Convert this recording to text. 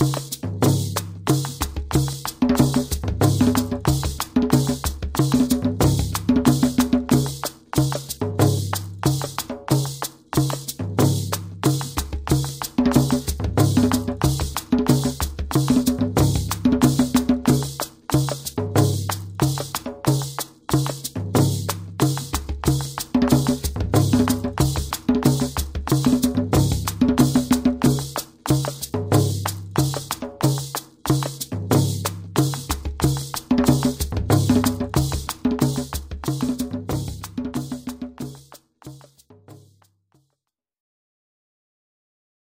you